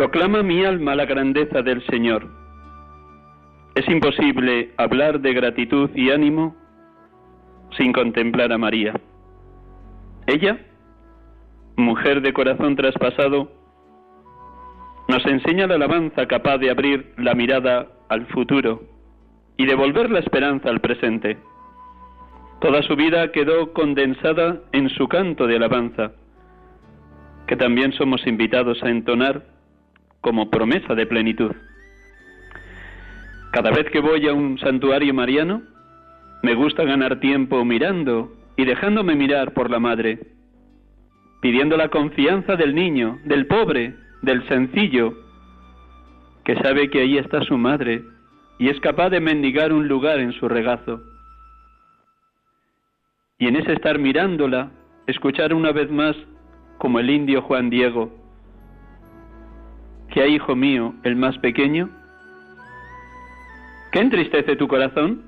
Proclama mi alma la grandeza del Señor. Es imposible hablar de gratitud y ánimo sin contemplar a María. Ella, mujer de corazón traspasado, nos enseña la alabanza capaz de abrir la mirada al futuro y devolver la esperanza al presente. Toda su vida quedó condensada en su canto de alabanza, que también somos invitados a entonar como promesa de plenitud. Cada vez que voy a un santuario mariano, me gusta ganar tiempo mirando y dejándome mirar por la madre, pidiendo la confianza del niño, del pobre, del sencillo, que sabe que ahí está su madre y es capaz de mendigar un lugar en su regazo. Y en ese estar mirándola, escuchar una vez más, como el indio Juan Diego, que hay, hijo mío, el más pequeño? ¿Qué entristece tu corazón?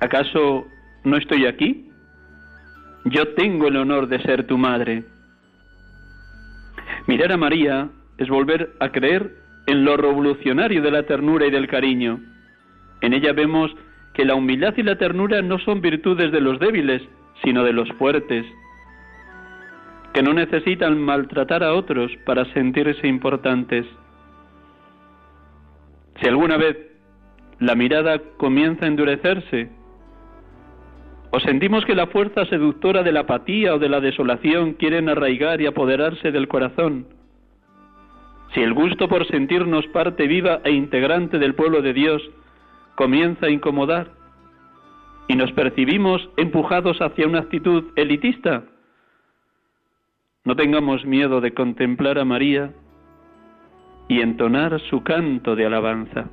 ¿Acaso no estoy aquí? Yo tengo el honor de ser tu madre. Mirar a María es volver a creer en lo revolucionario de la ternura y del cariño. En ella vemos que la humildad y la ternura no son virtudes de los débiles, sino de los fuertes, que no necesitan maltratar a otros para sentirse importantes. Si alguna vez la mirada comienza a endurecerse, o sentimos que la fuerza seductora de la apatía o de la desolación quieren arraigar y apoderarse del corazón, si el gusto por sentirnos parte viva e integrante del pueblo de Dios comienza a incomodar y nos percibimos empujados hacia una actitud elitista, no tengamos miedo de contemplar a María y entonar su canto de alabanza.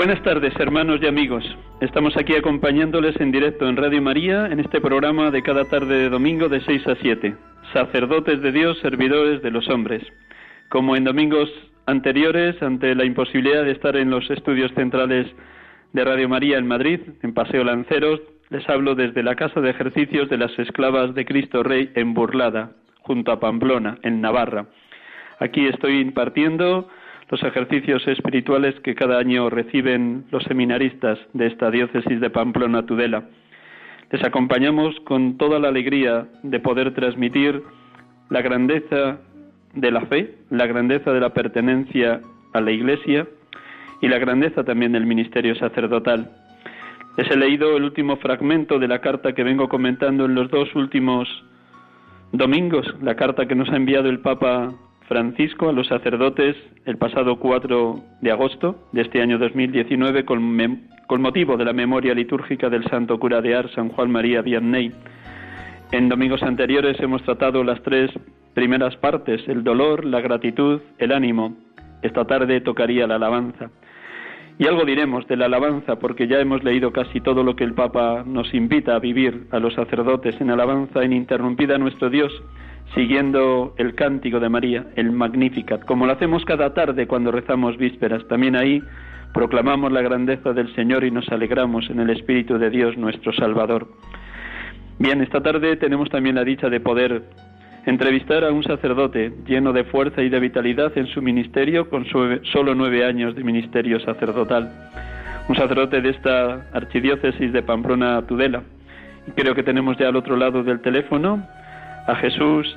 Buenas tardes, hermanos y amigos. Estamos aquí acompañándoles en directo en Radio María en este programa de cada tarde de domingo de 6 a 7. Sacerdotes de Dios, servidores de los hombres. Como en domingos anteriores, ante la imposibilidad de estar en los estudios centrales de Radio María en Madrid, en Paseo Lanceros, les hablo desde la Casa de Ejercicios de las Esclavas de Cristo Rey en Burlada, junto a Pamplona, en Navarra. Aquí estoy impartiendo los ejercicios espirituales que cada año reciben los seminaristas de esta diócesis de Pamplona Tudela. Les acompañamos con toda la alegría de poder transmitir la grandeza de la fe, la grandeza de la pertenencia a la Iglesia y la grandeza también del ministerio sacerdotal. Les he leído el último fragmento de la carta que vengo comentando en los dos últimos domingos, la carta que nos ha enviado el Papa Francisco a los sacerdotes el pasado 4 de agosto de este año 2019 con, con motivo de la memoria litúrgica del santo cura de Ars, San Juan María Vianney. En domingos anteriores hemos tratado las tres primeras partes, el dolor, la gratitud, el ánimo. Esta tarde tocaría la alabanza. Y algo diremos de la alabanza, porque ya hemos leído casi todo lo que el Papa nos invita a vivir a los sacerdotes en alabanza ininterrumpida a nuestro Dios, siguiendo el cántico de María, el Magnificat, como lo hacemos cada tarde cuando rezamos vísperas. También ahí proclamamos la grandeza del Señor y nos alegramos en el Espíritu de Dios nuestro Salvador. Bien, esta tarde tenemos también la dicha de poder entrevistar a un sacerdote lleno de fuerza y de vitalidad en su ministerio con solo nueve años de ministerio sacerdotal. Un sacerdote de esta archidiócesis de Pamplona Tudela. Creo que tenemos ya al otro lado del teléfono a Jesús.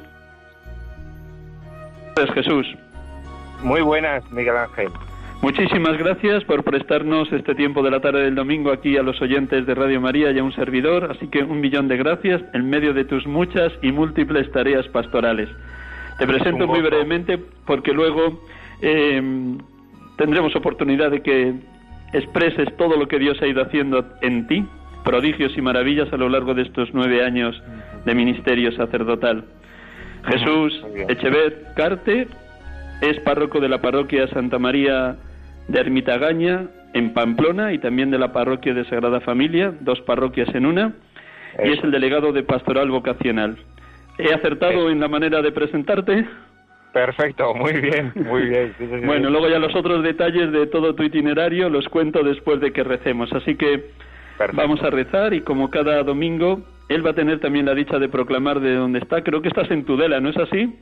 Jesús. Muy buenas, Miguel Ángel. Muchísimas gracias por prestarnos este tiempo de la tarde del domingo aquí a los oyentes de Radio María y a un servidor, así que un millón de gracias en medio de tus muchas y múltiples tareas pastorales. Te presento muy brevemente porque luego em, tendremos oportunidad de que expreses todo lo que Dios ha ido haciendo en ti, prodigios y maravillas a lo largo de estos nueve años de ministerio sacerdotal. Jesús Echevet Carte es párroco de la parroquia Santa María de Ermitagaña, en Pamplona, y también de la parroquia de Sagrada Familia, dos parroquias en una, y es el delegado de Pastoral Vocacional. ¿He acertado en la manera de presentarte? Perfecto, muy bien, muy bien. bueno, luego ya los otros detalles de todo tu itinerario los cuento después de que recemos. Así que vamos a rezar y como cada domingo, él va a tener también la dicha de proclamar de dónde está. Creo que estás en Tudela, ¿no es así?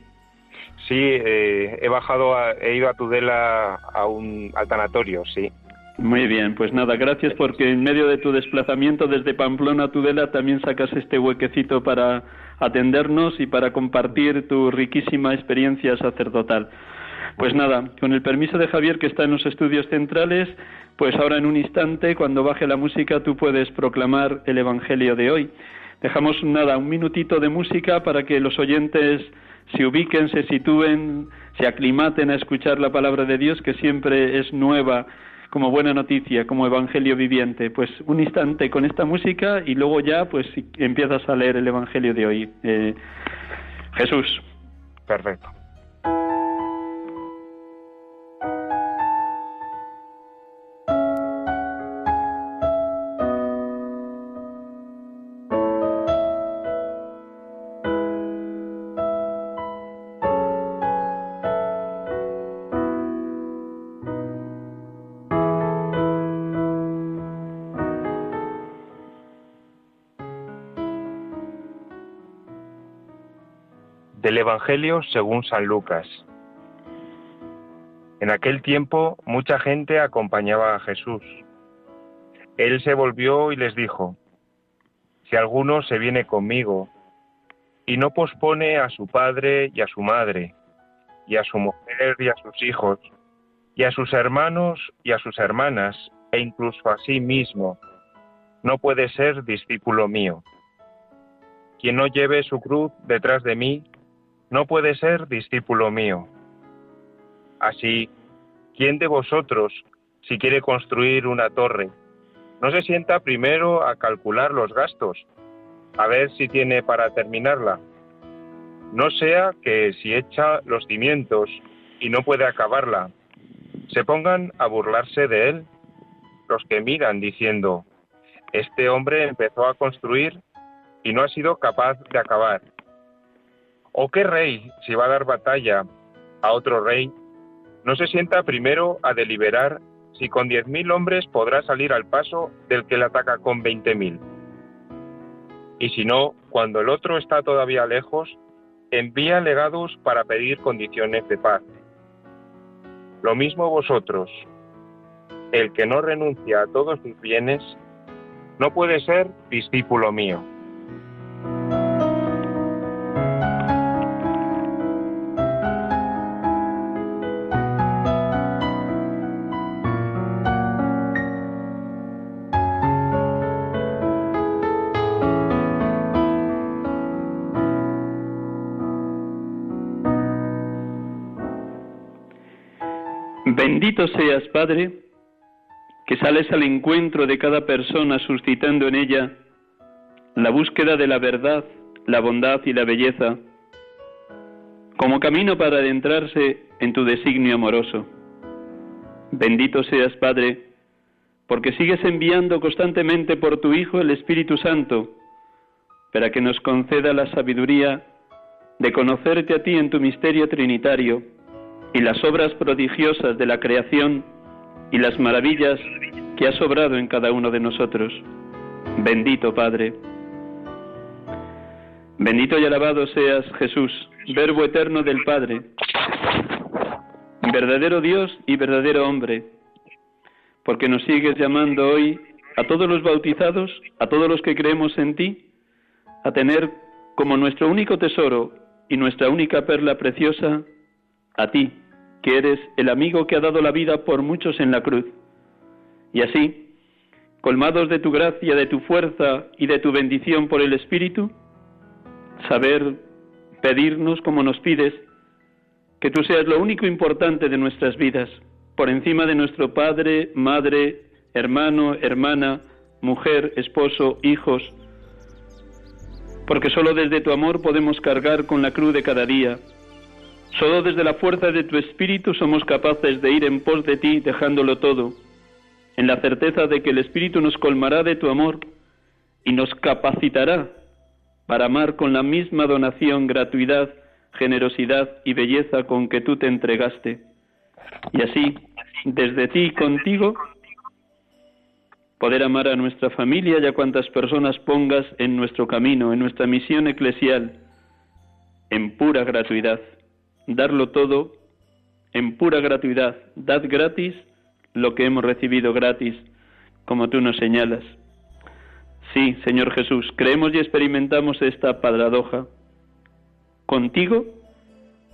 Sí, eh, he bajado, he ido a Tudela a un al tanatorio, sí. Muy bien, pues nada, gracias porque en medio de tu desplazamiento desde Pamplona a Tudela también sacas este huequecito para atendernos y para compartir tu riquísima experiencia sacerdotal. Pues nada, con el permiso de Javier que está en los estudios centrales, pues ahora en un instante, cuando baje la música, tú puedes proclamar el Evangelio de hoy. Dejamos nada, un minutito de música para que los oyentes se ubiquen, se sitúen, se aclimaten a escuchar la palabra de Dios que siempre es nueva como buena noticia, como evangelio viviente. Pues un instante con esta música y luego ya pues empiezas a leer el evangelio de hoy. Eh, Jesús. Perfecto. Evangelio según San Lucas. En aquel tiempo mucha gente acompañaba a Jesús. Él se volvió y les dijo, Si alguno se viene conmigo y no pospone a su padre y a su madre, y a su mujer y a sus hijos, y a sus hermanos y a sus hermanas, e incluso a sí mismo, no puede ser discípulo mío. Quien no lleve su cruz detrás de mí, no puede ser discípulo mío. Así, ¿quién de vosotros, si quiere construir una torre, no se sienta primero a calcular los gastos, a ver si tiene para terminarla? No sea que si echa los cimientos y no puede acabarla, se pongan a burlarse de él los que miran diciendo, este hombre empezó a construir y no ha sido capaz de acabar. ¿O qué rey, si va a dar batalla a otro rey, no se sienta primero a deliberar si con diez mil hombres podrá salir al paso del que le ataca con veinte mil? Y si no, cuando el otro está todavía lejos, envía legados para pedir condiciones de paz. Lo mismo vosotros, el que no renuncia a todos sus bienes, no puede ser discípulo mío. Seas, Padre, que sales al encuentro de cada persona suscitando en ella la búsqueda de la verdad, la bondad y la belleza, como camino para adentrarse en tu designio amoroso. Bendito seas, Padre, porque sigues enviando constantemente por tu Hijo el Espíritu Santo, para que nos conceda la sabiduría de conocerte a ti en tu misterio trinitario y las obras prodigiosas de la creación y las maravillas que has obrado en cada uno de nosotros. Bendito Padre. Bendito y alabado seas Jesús, Verbo eterno del Padre, verdadero Dios y verdadero hombre, porque nos sigues llamando hoy a todos los bautizados, a todos los que creemos en ti, a tener como nuestro único tesoro y nuestra única perla preciosa a ti, que eres el amigo que ha dado la vida por muchos en la cruz. Y así, colmados de tu gracia, de tu fuerza y de tu bendición por el Espíritu, saber pedirnos como nos pides, que tú seas lo único importante de nuestras vidas, por encima de nuestro padre, madre, hermano, hermana, mujer, esposo, hijos, porque solo desde tu amor podemos cargar con la cruz de cada día. Solo desde la fuerza de tu espíritu somos capaces de ir en pos de ti dejándolo todo, en la certeza de que el espíritu nos colmará de tu amor y nos capacitará para amar con la misma donación, gratuidad, generosidad y belleza con que tú te entregaste. Y así, desde ti y contigo, poder amar a nuestra familia y a cuantas personas pongas en nuestro camino, en nuestra misión eclesial, en pura gratuidad. Darlo todo en pura gratuidad. Dad gratis lo que hemos recibido gratis, como tú nos señalas. Sí, Señor Jesús, creemos y experimentamos esta paradoja. Contigo,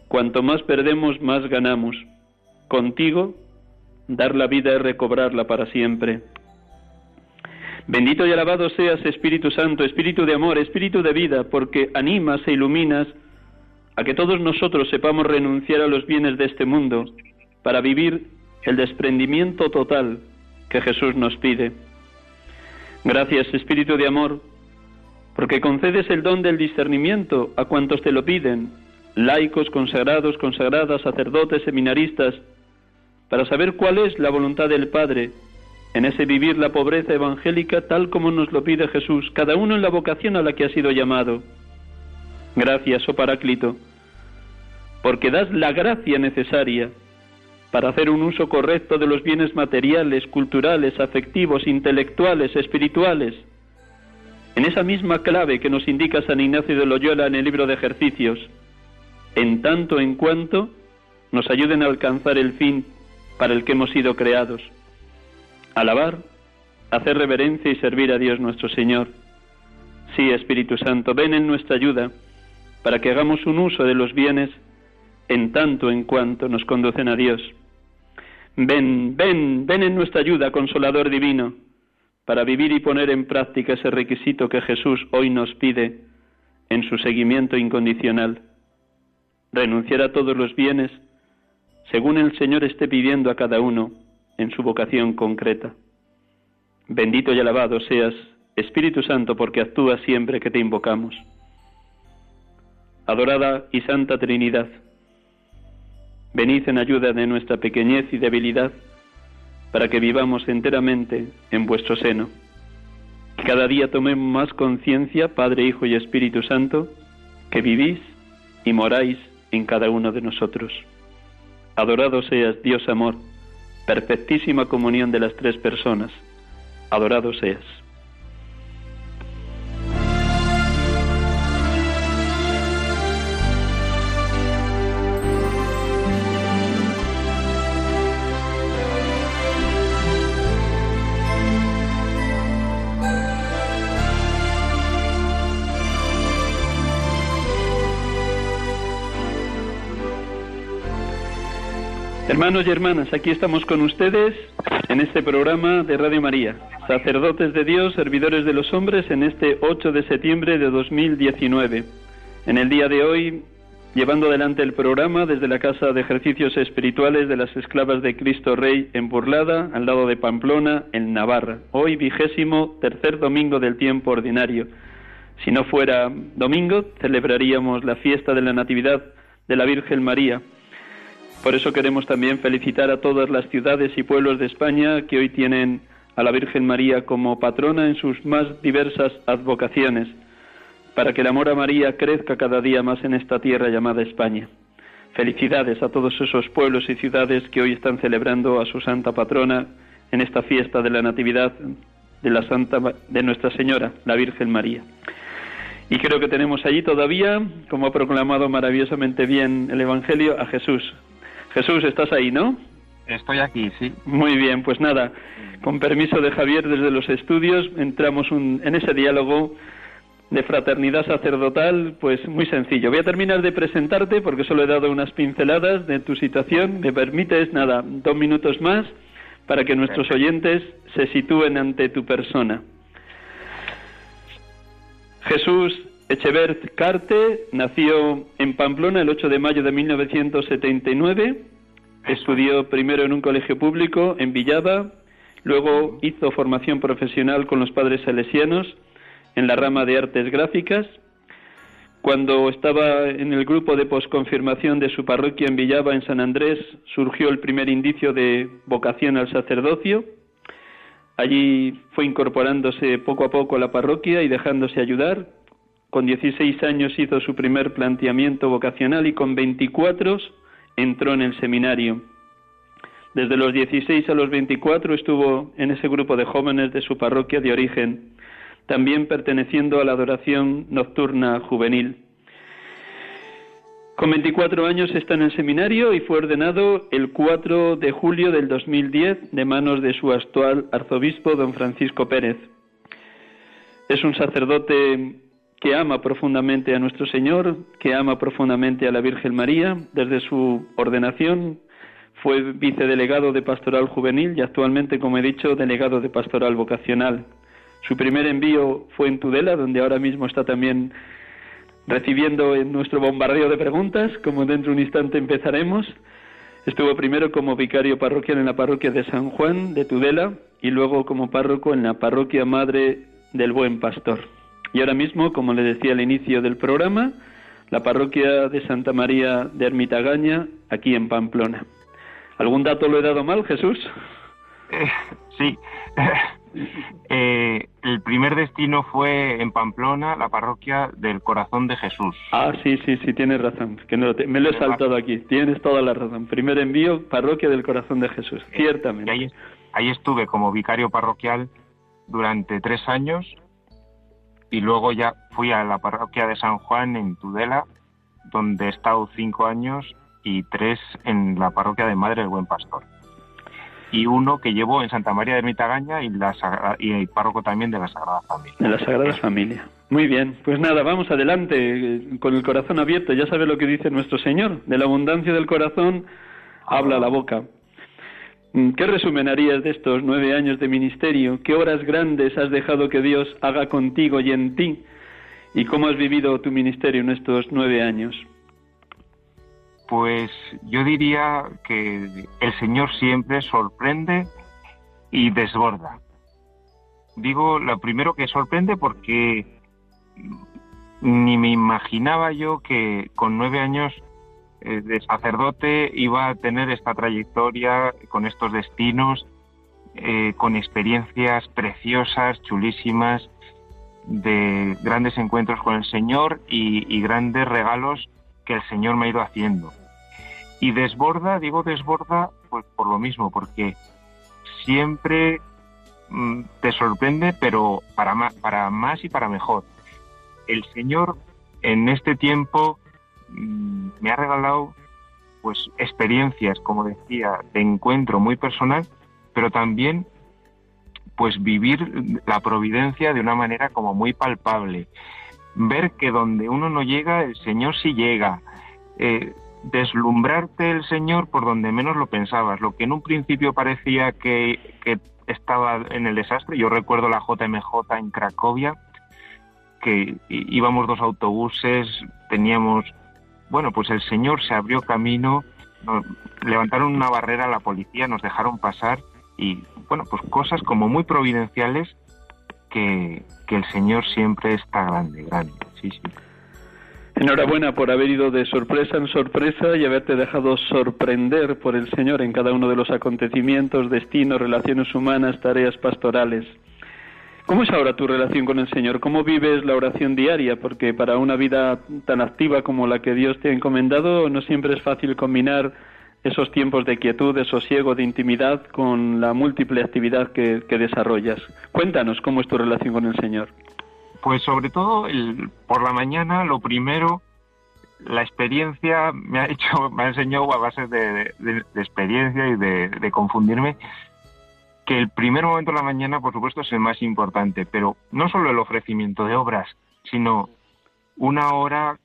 cuanto más perdemos, más ganamos. Contigo, dar la vida es recobrarla para siempre. Bendito y alabado seas, Espíritu Santo, Espíritu de amor, Espíritu de vida, porque animas e iluminas a que todos nosotros sepamos renunciar a los bienes de este mundo para vivir el desprendimiento total que Jesús nos pide. Gracias, Espíritu de amor, porque concedes el don del discernimiento a cuantos te lo piden, laicos, consagrados, consagradas, sacerdotes, seminaristas, para saber cuál es la voluntad del Padre en ese vivir la pobreza evangélica tal como nos lo pide Jesús, cada uno en la vocación a la que ha sido llamado. Gracias, oh Paráclito, porque das la gracia necesaria para hacer un uso correcto de los bienes materiales, culturales, afectivos, intelectuales, espirituales, en esa misma clave que nos indica San Ignacio de Loyola en el libro de ejercicios, en tanto en cuanto nos ayuden a alcanzar el fin para el que hemos sido creados. Alabar, hacer reverencia y servir a Dios nuestro Señor. Sí, Espíritu Santo, ven en nuestra ayuda para que hagamos un uso de los bienes en tanto en cuanto nos conducen a Dios. Ven, ven, ven en nuestra ayuda, consolador divino, para vivir y poner en práctica ese requisito que Jesús hoy nos pide en su seguimiento incondicional. Renunciar a todos los bienes según el Señor esté pidiendo a cada uno en su vocación concreta. Bendito y alabado seas, Espíritu Santo, porque actúas siempre que te invocamos. Adorada y Santa Trinidad, venid en ayuda de nuestra pequeñez y debilidad, para que vivamos enteramente en vuestro seno. Cada día tomemos más conciencia, Padre, Hijo y Espíritu Santo, que vivís y moráis en cada uno de nosotros. Adorado seas, Dios amor, perfectísima comunión de las tres personas. Adorado seas. Hermanos y hermanas, aquí estamos con ustedes en este programa de Radio María, sacerdotes de Dios, servidores de los hombres, en este 8 de septiembre de 2019. En el día de hoy llevando adelante el programa desde la Casa de Ejercicios Espirituales de las Esclavas de Cristo Rey en Burlada, al lado de Pamplona, en Navarra. Hoy vigésimo tercer domingo del tiempo ordinario. Si no fuera domingo, celebraríamos la fiesta de la Natividad de la Virgen María. Por eso queremos también felicitar a todas las ciudades y pueblos de España que hoy tienen a la Virgen María como patrona en sus más diversas advocaciones para que el amor a María crezca cada día más en esta tierra llamada España. Felicidades a todos esos pueblos y ciudades que hoy están celebrando a su santa patrona en esta fiesta de la Natividad de la Santa de Nuestra Señora, la Virgen María. Y creo que tenemos allí todavía, como ha proclamado maravillosamente bien el Evangelio, a Jesús. Jesús, estás ahí, ¿no? Estoy aquí, sí. Muy bien, pues nada, con permiso de Javier desde los estudios, entramos en ese diálogo de fraternidad sacerdotal, pues muy sencillo. Voy a terminar de presentarte porque solo he dado unas pinceladas de tu situación. Me permites, nada, dos minutos más para que nuestros oyentes se sitúen ante tu persona. Jesús Echevert Carte nació en Pamplona el 8 de mayo de 1979. Estudió primero en un colegio público en Villaba, luego hizo formación profesional con los padres salesianos en la rama de artes gráficas. Cuando estaba en el grupo de posconfirmación de su parroquia en Villaba, en San Andrés, surgió el primer indicio de vocación al sacerdocio. Allí fue incorporándose poco a poco a la parroquia y dejándose ayudar. Con 16 años hizo su primer planteamiento vocacional y con 24 entró en el seminario. Desde los 16 a los 24 estuvo en ese grupo de jóvenes de su parroquia de origen también perteneciendo a la adoración nocturna juvenil. Con 24 años está en el seminario y fue ordenado el 4 de julio del 2010 de manos de su actual arzobispo, don Francisco Pérez. Es un sacerdote que ama profundamente a nuestro Señor, que ama profundamente a la Virgen María. Desde su ordenación fue vicedelegado de Pastoral Juvenil y actualmente, como he dicho, delegado de Pastoral Vocacional. Su primer envío fue en Tudela, donde ahora mismo está también recibiendo en nuestro bombardeo de preguntas, como dentro de un instante empezaremos. Estuvo primero como vicario parroquial en la parroquia de San Juan de Tudela y luego como párroco en la parroquia Madre del Buen Pastor. Y ahora mismo, como le decía al inicio del programa, la parroquia de Santa María de Ermitagaña, aquí en Pamplona. ¿Algún dato lo he dado mal, Jesús? Eh, sí. Eh, el primer destino fue en Pamplona, la parroquia del Corazón de Jesús. Ah, sí, sí, sí, tienes razón. Que me lo he saltado aquí. Tienes toda la razón. Primer envío, parroquia del Corazón de Jesús, eh, ciertamente. Ahí, ahí, estuve como vicario parroquial durante tres años y luego ya fui a la parroquia de San Juan en Tudela, donde he estado cinco años y tres en la parroquia de Madre del Buen Pastor y uno que llevo en Santa María de Ermitagaña y, la y el párroco también de la Sagrada Familia. De la Sagrada Familia. Muy bien, pues nada, vamos adelante con el corazón abierto. Ya sabe lo que dice nuestro Señor. De la abundancia del corazón habla la boca. ¿Qué resumen harías de estos nueve años de ministerio? ¿Qué horas grandes has dejado que Dios haga contigo y en ti? ¿Y cómo has vivido tu ministerio en estos nueve años? Pues yo diría que el Señor siempre sorprende y desborda. Digo lo primero que sorprende porque ni me imaginaba yo que con nueve años de sacerdote iba a tener esta trayectoria con estos destinos, eh, con experiencias preciosas, chulísimas, de grandes encuentros con el Señor y grandes regalos que el Señor me ha ido haciendo. Y desborda, digo desborda, pues por lo mismo, porque siempre mm, te sorprende, pero para para más y para mejor. El Señor en este tiempo me ha regalado pues experiencias, como decía, de encuentro muy personal, pero también pues vivir la providencia de una manera como muy palpable. Ver que donde uno no llega, el Señor sí llega. Eh, deslumbrarte el Señor por donde menos lo pensabas. Lo que en un principio parecía que, estaba en el desastre, yo recuerdo la JMJ en Cracovia, que íbamos dos autobuses, teníamos bueno, pues el Señor se abrió camino, levantaron una barrera a la policía, nos dejaron pasar y, bueno, pues cosas como muy providenciales que, que el Señor siempre está grande, grande. Sí, sí. Enhorabuena por haber ido de sorpresa en sorpresa y haberte dejado sorprender por el Señor en cada uno de los acontecimientos, destinos, relaciones humanas, tareas pastorales. ¿Cómo es ahora tu relación con el Señor? ¿Cómo vives la oración diaria? Porque para una vida tan activa como la que Dios te ha encomendado, no siempre es fácil combinar esos tiempos de quietud, de sosiego, de intimidad con la múltiple actividad que, desarrollas. Cuéntanos cómo es tu relación con el Señor. Pues sobre todo el, por la mañana, lo primero, la experiencia me ha hecho, me ha enseñado a base de, experiencia y de confundirme que el primer momento de la mañana, por supuesto, es el más importante, pero no solo el ofrecimiento de obras, sino una hora,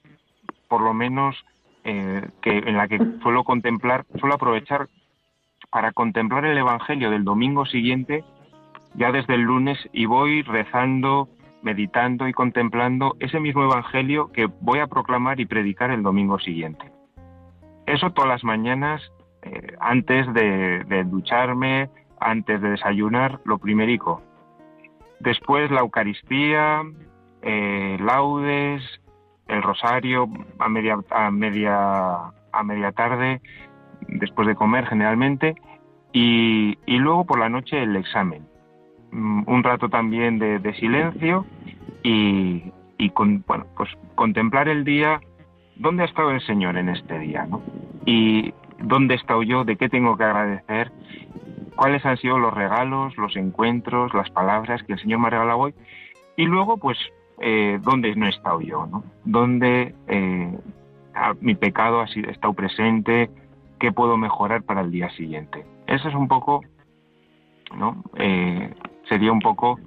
por lo menos, eh, que en la que suelo contemplar, suelo aprovechar para contemplar el Evangelio del domingo siguiente, ya desde el lunes, y voy rezando, meditando y contemplando ese mismo Evangelio que voy a proclamar y predicar el domingo siguiente. Eso todas las mañanas, eh, antes de ducharme, antes de desayunar, lo primerico. Después la Eucaristía, eh, laudes, el rosario a media, a media, a media tarde, después de comer generalmente, y, luego por la noche el examen. Mm, un rato también de, silencio y, con, bueno, pues contemplar el día, dónde ha estado el Señor en este día, ¿no? Y dónde he estado yo, de qué tengo que agradecer cuáles han sido los regalos, los encuentros, las palabras que el Señor me ha regalado hoy. Y luego, pues, eh, dónde no he estado yo, ¿no? Dónde eh, mi pecado ha estado presente, qué puedo mejorar para el día siguiente. Eso es un poco, ¿no? Eh, sería un poco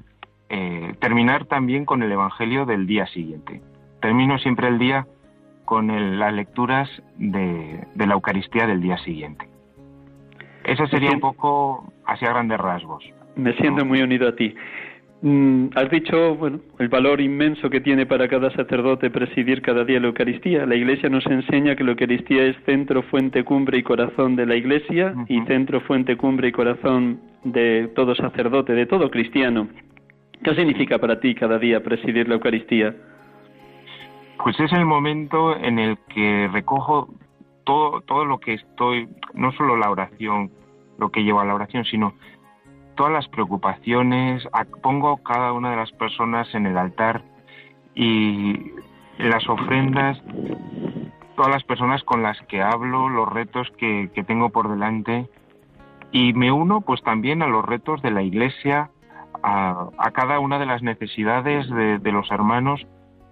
eh, terminar también con el Evangelio del día siguiente. Termino siempre el día con las lecturas de la Eucaristía del día siguiente. Eso sería un poco hacia grandes rasgos. Me siento muy unido a ti. Mm, has dicho, bueno, el valor inmenso que tiene para cada sacerdote presidir cada día la Eucaristía. La Iglesia nos enseña que la Eucaristía es centro, fuente, cumbre y corazón de la Iglesia y centro, fuente, cumbre y corazón de todo sacerdote, de todo cristiano. ¿Qué significa para ti cada día presidir la Eucaristía? Pues es el momento en el que recojo todo, todo lo que estoy, no solo la oración, lo que lleva a la oración, sino todas las preocupaciones, pongo cada una de las personas en el altar y las ofrendas, todas las personas con las que hablo, los retos que, tengo por delante. Y me uno pues también a los retos de la iglesia, a, cada una de las necesidades de, de, los hermanos,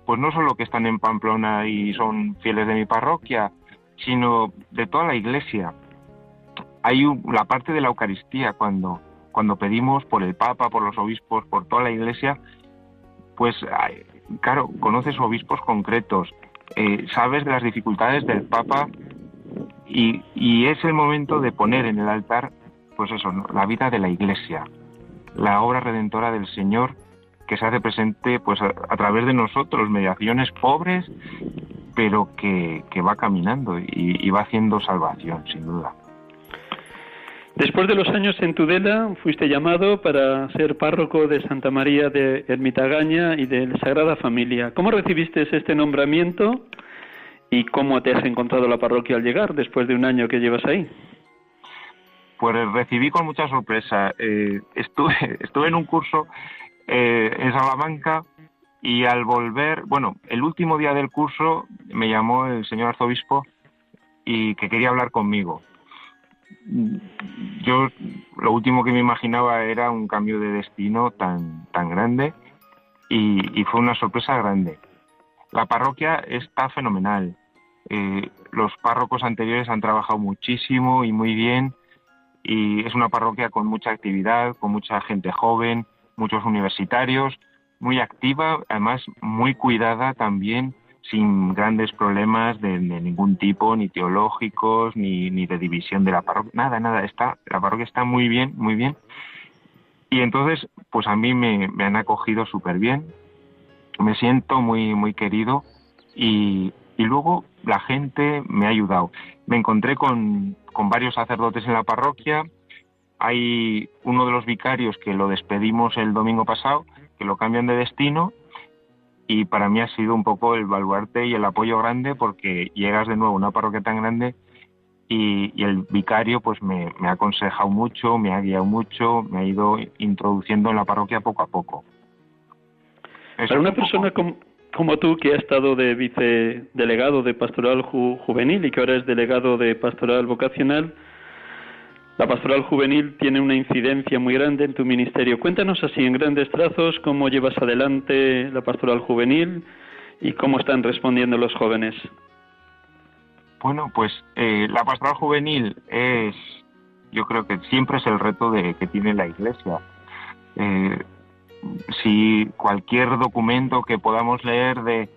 pues no solo que están en Pamplona y son fieles de mi parroquia, sino de toda la iglesia. Hay la parte de la Eucaristía cuando, cuando pedimos por el Papa, por los obispos, por toda la iglesia, pues claro, conoces obispos concretos, eh, sabes de las dificultades del Papa y, es el momento de poner en el altar, pues eso, la vida de la iglesia, la obra redentora del Señor que se hace presente pues a, a través de nosotros, mediaciones pobres pero que, va caminando y, va haciendo salvación, sin duda. Después de los años en Tudela, fuiste llamado para ser párroco de Santa María de Ermitagaña y de la Sagrada Familia. ¿Cómo recibiste este nombramiento y cómo te has encontrado la parroquia al llegar después de un año que llevas ahí? Pues recibí con mucha sorpresa. Eh, estuve, estuve en un curso eh, en Salamanca y al volver, bueno, el último día del curso me llamó el señor arzobispo y que quería hablar conmigo. Yo lo último que me imaginaba era un cambio de destino tan, tan grande y, fue una sorpresa grande. La parroquia está fenomenal. Eh, los párrocos anteriores han trabajado muchísimo y muy bien y es una parroquia con mucha actividad, con mucha gente joven, muchos universitarios muy activa, además muy cuidada también, sin grandes problemas de, ningún tipo, ni teológicos, ni, ni, de división de la parroquia, nada, nada, está, la parroquia está muy bien, muy bien. Y entonces, pues a mí me, me han acogido súper bien, me siento muy, muy querido y, y luego la gente me ha ayudado. Me encontré con, con varios sacerdotes en la parroquia. Hay uno de los vicarios que lo despedimos el domingo pasado, que lo cambian de destino y para mí ha sido un poco el baluarte y el apoyo grande porque llegas de nuevo a una parroquia tan grande y, el vicario pues me, ha aconsejado mucho, me ha guiado mucho, me ha ido introduciendo en la parroquia poco a poco. Para una persona como, como, tú que ha estado de vicedelegado de pastoral juvenil y que ahora es delegado de pastoral vocacional, la pastoral juvenil tiene una incidencia muy grande en tu ministerio. Cuéntanos así en grandes trazos cómo llevas adelante la pastoral juvenil y cómo están respondiendo los jóvenes. Bueno, pues eh, la pastoral juvenil es, yo creo que siempre es el reto de, que tiene la Iglesia. Eh, si cualquier documento que podamos leer de,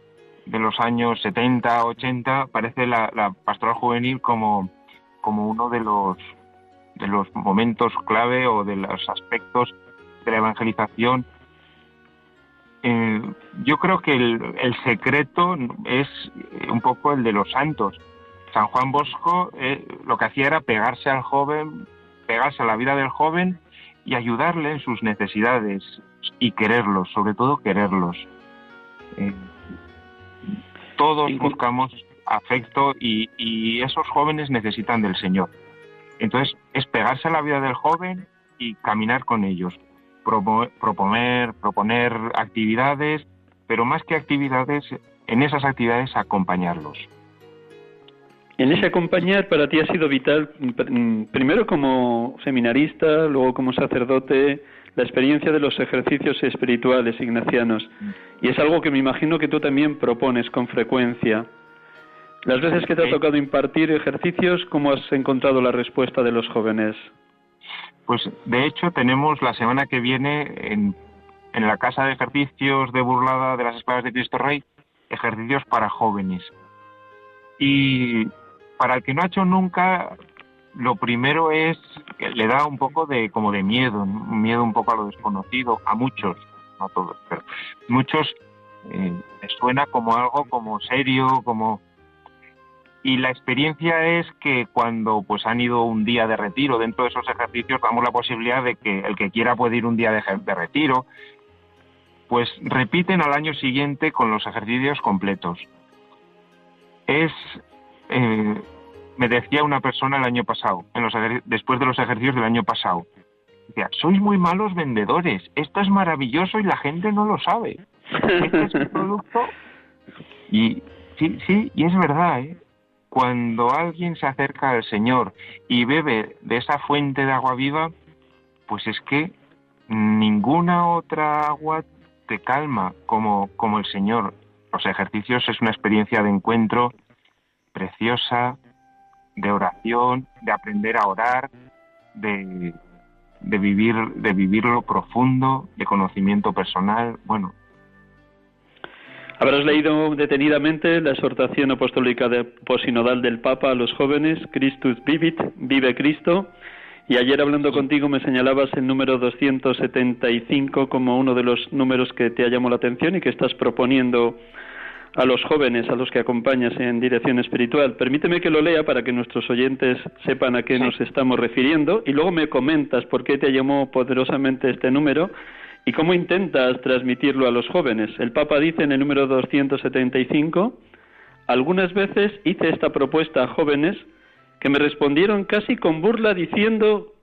de los años 70, 80, parece la, la pastoral juvenil como, como uno de los de los momentos clave o de los aspectos de la evangelización. Eh, yo creo que el, secreto es un poco el de los santos. San Juan Bosco eh, lo que hacía era pegarse al joven, pegarse a la vida del joven y ayudarle en sus necesidades y quererlos, sobre todo quererlos. Eh, todos buscamos afecto y esos jóvenes necesitan del Señor. Entonces, es pegarse a la vida del joven y caminar con ellos, proponer, proponer actividades, pero más que actividades, en esas actividades acompañarlos. En ese acompañar para ti ha sido vital, primero como seminarista, luego como sacerdote, la experiencia de los ejercicios espirituales ignacianos. Y es algo que me imagino que tú también propones con frecuencia. Las veces que te ha tocado impartir ejercicios, ¿cómo has encontrado la respuesta de los jóvenes? Pues de hecho tenemos la semana que viene en, la casa de ejercicios de burlada de las escuelas de Cristo Rey ejercicios para jóvenes. Y para el que no ha hecho nunca, lo primero es que le da un poco de como de miedo, miedo un poco a lo desconocido, a muchos, no a todos, pero muchos eh, suena como algo como serio, como y la experiencia es que cuando pues han ido un día de retiro dentro de esos ejercicios damos la posibilidad de que el que quiera puede ir un día de, retiro pues repiten al año siguiente con los ejercicios completos es eh, me decía una persona el año pasado en los después de los ejercicios del año pasado decía sois muy malos vendedores esto es maravilloso y la gente no lo sabe este es el producto y sí sí y es verdad ¿eh? Cuando alguien se acerca al Señor y bebe de esa fuente de agua viva, pues es que ninguna otra agua te calma como, como el Señor. Los ejercicios es una experiencia de encuentro preciosa, de oración, de aprender a orar, de, de vivir, de vivirlo profundo, de conocimiento personal. Bueno, Habrás leído detenidamente la exhortación apostólica de posinodal del Papa a los jóvenes, Christus vivit, vive Cristo, y ayer hablando contigo me señalabas el número 275 como uno de los números que te ha llamado la atención y que estás proponiendo a los jóvenes a los que acompañas en dirección espiritual. Permíteme que lo lea para que nuestros oyentes sepan a qué nos estamos refiriendo. Y luego me comentas por qué te llamó poderosamente este número ¿Y cómo intentas transmitirlo a los jóvenes? El Papa dice en el número 275, algunas veces hice esta propuesta a jóvenes que me respondieron casi con burla diciendo,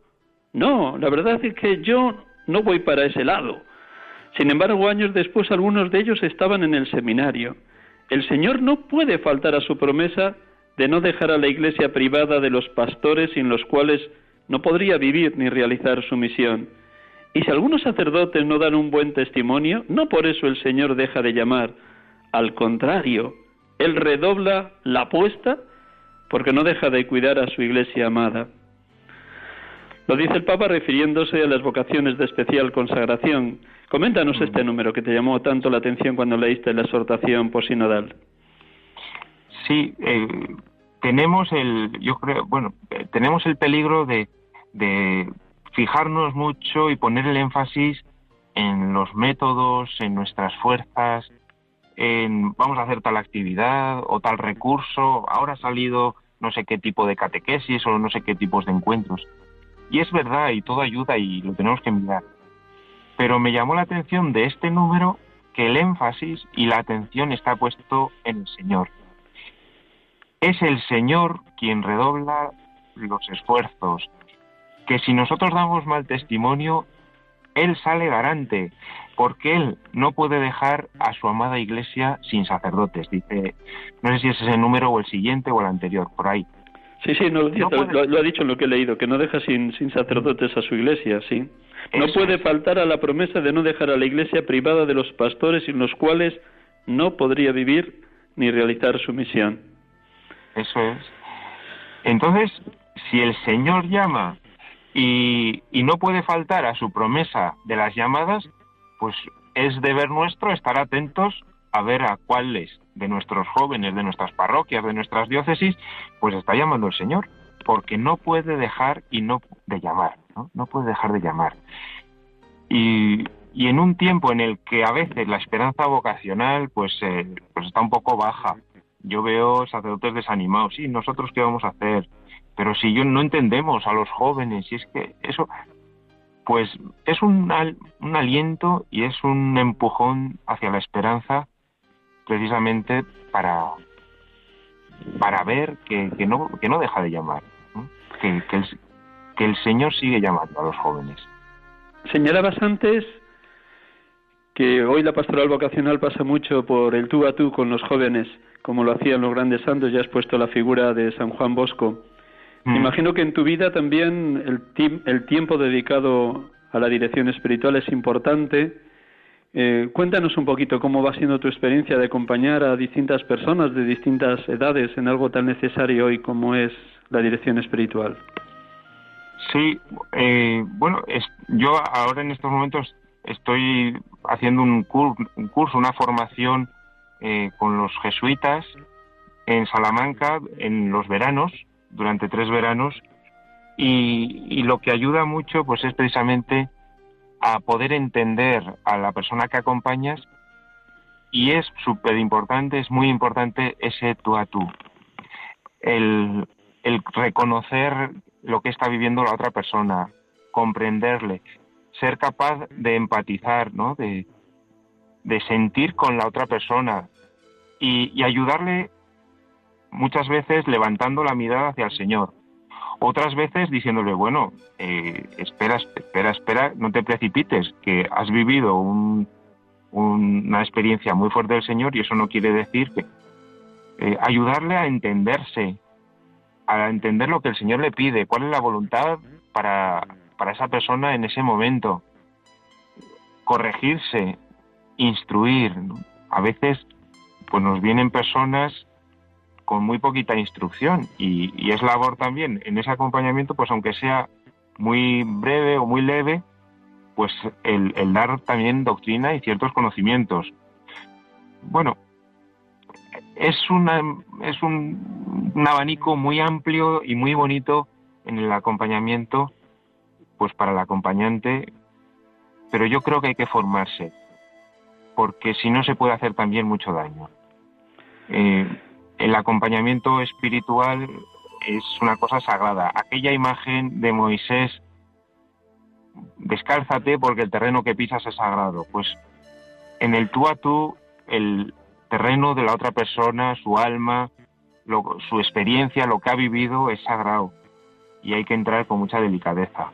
no, la verdad es que yo no voy para ese lado. Sin embargo, años después algunos de ellos estaban en el seminario. El Señor no puede faltar a su promesa de no dejar a la iglesia privada de los pastores sin los cuales no podría vivir ni realizar su misión. Y si algunos sacerdotes no dan un buen testimonio, no por eso el Señor deja de llamar. Al contrario, Él redobla la apuesta porque no deja de cuidar a su iglesia amada. Lo dice el Papa refiriéndose a las vocaciones de especial consagración. Coméntanos este número que te llamó tanto la atención cuando leíste la exhortación posinodal. Sí, eh, tenemos el, yo creo, bueno, eh, tenemos el peligro de, de fijarnos mucho y poner el énfasis en los métodos, en nuestras fuerzas, en vamos a hacer tal actividad o tal recurso, ahora ha salido no sé qué tipo de catequesis o no sé qué tipos de encuentros. Y es verdad y todo ayuda y lo tenemos que mirar. Pero me llamó la atención de este número que el énfasis y la atención está puesto en el Señor. Es el Señor quien redobla los esfuerzos, que si nosotros damos mal testimonio, Él sale garante, porque Él no puede dejar a su amada iglesia sin sacerdotes. Dice, no sé si es ese número o el siguiente o el anterior, por ahí. Sí, sí, no, lo, ha dicho en lo que he leído, que no deja sin, sin sacerdotes a su iglesia, sí. No puede faltar a la promesa de no dejar a la iglesia privada de los pastores sin los cuales no podría vivir ni realizar su misión. Eso es. Entonces, si el Señor llama y, no puede faltar a su promesa de las llamadas, pues es deber nuestro estar atentos a ver a cuáles de nuestros jóvenes, de nuestras parroquias, de nuestras diócesis, pues está llamando el Señor, porque no puede dejar y no de llamar, no, no puede dejar de llamar. Y, y, en un tiempo en el que a veces la esperanza vocacional pues, eh, pues está un poco baja, yo veo sacerdotes desanimados, sí, nosotros qué vamos a hacer, pero si yo no entendemos a los jóvenes, y es que eso, pues es un, un aliento y es un empujón hacia la esperanza precisamente para, para ver que, que, no, que no deja de llamar, Que, que, el, que el Señor sigue llamando a los jóvenes. Señalabas antes que hoy la pastoral vocacional pasa mucho por el tú a tú con los jóvenes, como lo hacían los grandes santos, ya has puesto la figura de San Juan Bosco. Me mm. imagino que en tu vida también el, el tiempo dedicado a la dirección espiritual es importante eh, cuéntanos un poquito cómo va siendo tu experiencia de acompañar a distintas personas de distintas edades en algo tan necesario hoy como es la dirección espiritual. Sí, eh, bueno, yo ahora en estos momentos estoy haciendo un, curso, una formación eh, con los jesuitas en Salamanca en los veranos, durante tres veranos, y, y lo que ayuda mucho pues es precisamente a poder entender a la persona que acompañas y es súper importante, es muy importante ese tú a tú. El, el reconocer lo que está viviendo la otra persona, comprenderle, ser capaz de empatizar, ¿no? de, de sentir con la otra persona y, y ayudarle muchas veces levantando la mirada hacia el Señor otras veces diciéndole, bueno, eh, espera, espera, espera, no te precipites, que has vivido una experiencia muy fuerte del Señor y eso no quiere decir que eh, ayudarle a entenderse, a entender lo que el Señor le pide, cuál es la voluntad para, para esa persona en ese momento, corregirse, instruir. A veces pues nos vienen personas con muy poquita instrucción y, es labor también en ese acompañamiento, pues aunque sea muy breve o muy leve, pues el, dar también doctrina y ciertos conocimientos. Bueno, es, una, es un, un, abanico muy amplio y muy bonito en el acompañamiento, pues para el acompañante, pero yo creo que hay que formarse, porque si no se puede hacer también mucho daño. Eh, el acompañamiento espiritual es una cosa sagrada. Aquella imagen de Moisés, descálzate porque el terreno que pisas es sagrado. Pues en el tú a tú, el terreno de la otra persona, su alma, su experiencia, lo que ha vivido es sagrado. Y hay que entrar con mucha delicadeza.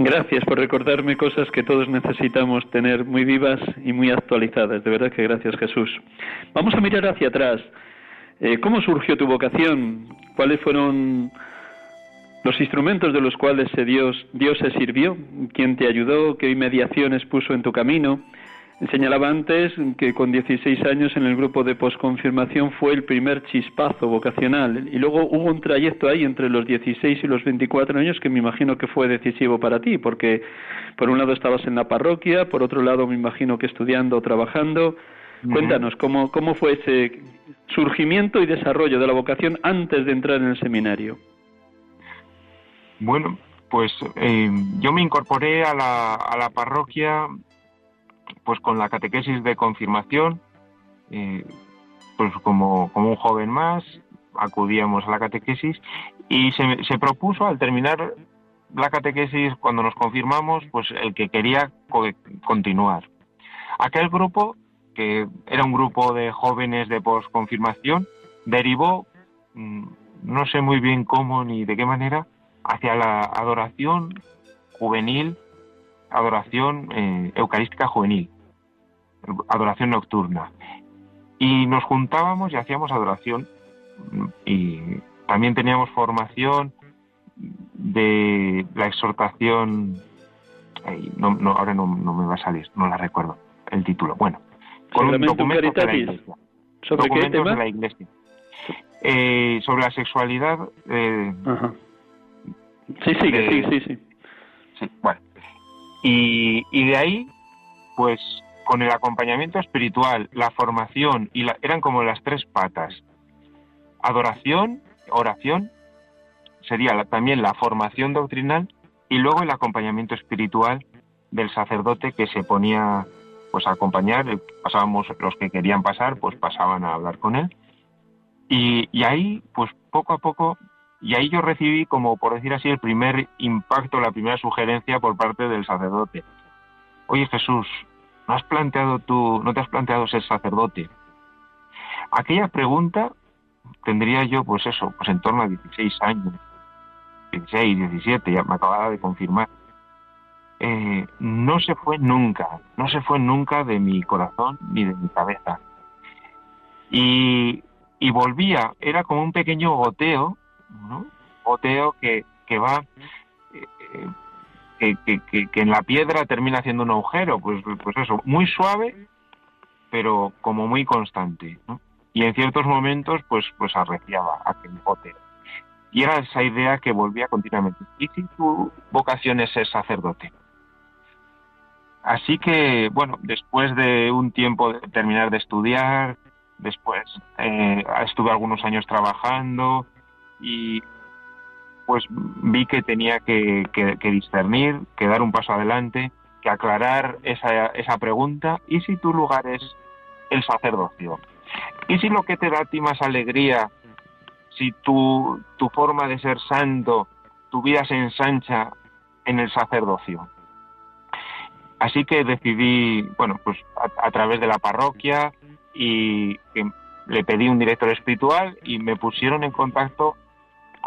Gracias por recordarme cosas que todos necesitamos tener muy vivas y muy actualizadas. De verdad que gracias Jesús. Vamos a mirar hacia atrás. Eh, ¿Cómo surgió tu vocación? ¿Cuáles fueron los instrumentos de los cuales Dios, Dios se sirvió? ¿Quién te ayudó? ¿Qué mediaciones puso en tu camino? Señalaba antes que con 16 años en el grupo de posconfirmación fue el primer chispazo vocacional y luego hubo un trayecto ahí entre los 16 y los 24 años que me imagino que fue decisivo para ti porque por un lado estabas en la parroquia, por otro lado me imagino que estudiando o trabajando. Cuéntanos cómo, cómo fue ese surgimiento y desarrollo de la vocación antes de entrar en el seminario. Bueno, pues eh, yo me incorporé a la, a la parroquia pues con la catequesis de confirmación, eh, pues como, como un joven más, acudíamos a la catequesis y se, se propuso al terminar la catequesis, cuando nos confirmamos, pues el que quería continuar. Aquel grupo, que era un grupo de jóvenes de posconfirmación, derivó, mm, no sé muy bien cómo ni de qué manera, hacia la adoración juvenil, adoración eh, eucarística juvenil, adoración nocturna. Y nos juntábamos y hacíamos adoración y también teníamos formación de la exhortación, no, ahora no, me va a salir, no la recuerdo el título. Bueno, con documentos de la Iglesia. ¿Sobre qué tema? de la Iglesia. Eh, sobre la sexualidad. Eh, Sí, sí, sí, sí, sí. Sí, bueno. Y, de ahí, pues con el acompañamiento espiritual, la formación, y la, eran como las tres patas. Adoración, oración sería también la formación doctrinal y luego el acompañamiento espiritual del sacerdote que se ponía pues a acompañar, pasábamos los que querían pasar, pues pasaban a hablar con él. Y ahí, pues poco a poco, y ahí yo recibí como, por decir así, el primer impacto, la primera sugerencia por parte del sacerdote. Oye Jesús, ¿no has planteado tú, no te has planteado ser sacerdote? Aquella pregunta tendría yo, pues eso, pues en torno a 16 años. 16, 17, ya me acababa de confirmar, eh, no se fue nunca, no se fue nunca de mi corazón ni de mi cabeza. Y, y volvía, era como un pequeño goteo, ¿no? Goteo que, que va, eh, que, que, que, en la piedra termina haciendo un agujero, pues, pues eso, muy suave, pero como muy constante. Y en ciertos momentos, pues, pues arreciaba aquel goteo. Y era esa idea que volvía continuamente. ¿Y si tu vocación es ser sacerdote? Así que, bueno, después de un tiempo de terminar de estudiar, después eh, estuve algunos años trabajando y pues vi que tenía que, que, discernir, que dar un paso adelante, que aclarar esa, esa pregunta. ¿Y si tu lugar es el sacerdocio? ¿Y si lo que te da a ti más alegría si tu, tu forma de ser santo, tu vida se ensancha en el sacerdocio. Así que decidí, bueno, pues a, través de la parroquia y le pedí un director espiritual y me pusieron en contacto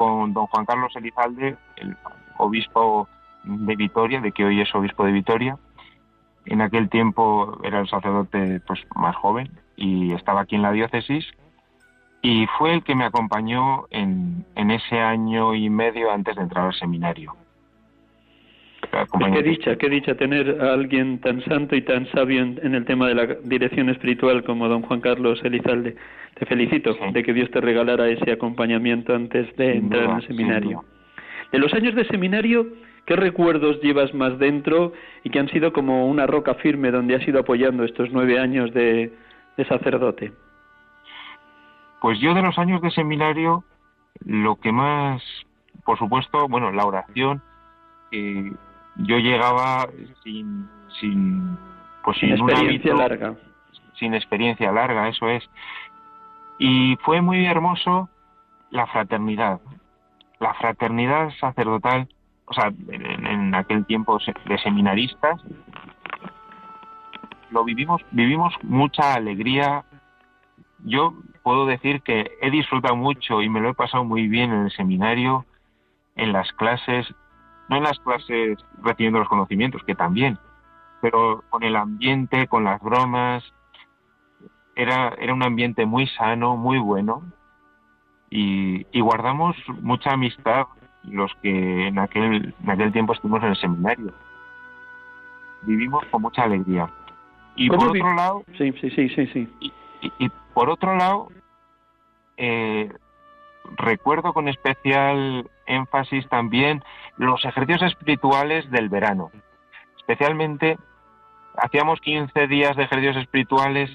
con don Juan Carlos Elizalde, el obispo de Vitoria, de que hoy es obispo de Vitoria. En aquel tiempo era el sacerdote pues más joven y estaba aquí en la diócesis y fue el que me acompañó en, en ese año y medio antes de entrar al seminario. Qué dicha, qué dicha tener a alguien tan santo y tan sabio en, el tema de la dirección espiritual como don Juan Carlos Elizalde. Te felicito de que Dios te regalara ese acompañamiento antes de entrar en el seminario. De los años de seminario, ¿qué recuerdos llevas más dentro y que han sido como una roca firme donde has ido apoyando estos nueve años de sacerdote? Pues yo de los años de seminario, lo que más, por supuesto, bueno, la oración, eh, yo llegaba sin, sin, pues sin, experiencia larga. Sin experiencia larga, eso es. Y fue muy hermoso la fraternidad, la fraternidad sacerdotal, o sea, en, en aquel tiempo de seminaristas, lo vivimos, vivimos mucha alegría. Yo puedo decir que he disfrutado mucho y me lo he pasado muy bien en el seminario, en las clases, no en las clases recibiendo los conocimientos, que también, pero con el ambiente, con las bromas. Era, era un ambiente muy sano, muy bueno, y, y guardamos mucha amistad los que en aquel, en aquel tiempo estuvimos en el seminario. Vivimos con mucha alegría. Y por otro lado, sí, sí, sí, sí, sí. Y, por otro lado, eh, recuerdo con especial énfasis también los ejercicios espirituales del verano. Especialmente, hacíamos 15 días de ejercicios espirituales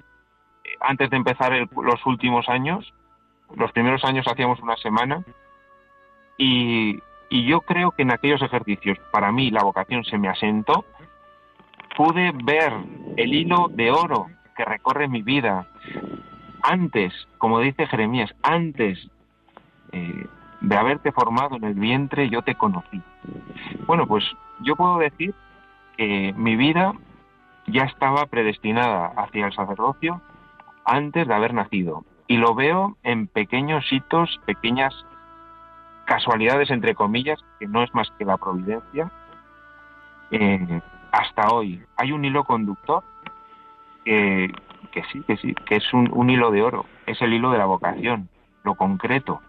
eh, antes de empezar los últimos años. Los primeros años hacíamos una semana. Y, y yo creo que en aquellos ejercicios, para mí, la vocación se me asentó pude ver el hilo de oro que recorre mi vida. Antes, como dice Jeremías, antes eh, de haberte formado en el vientre, yo te conocí. Bueno, pues yo puedo decir que mi vida ya estaba predestinada hacia el sacerdocio antes de haber nacido. Y lo veo en pequeños hitos, pequeñas casualidades, entre comillas, que no es más que la providencia, eh, hasta hoy. Hay un hilo conductor que, sí, que sí, que es un hilo de oro, es el hilo de la vocación, lo concreto,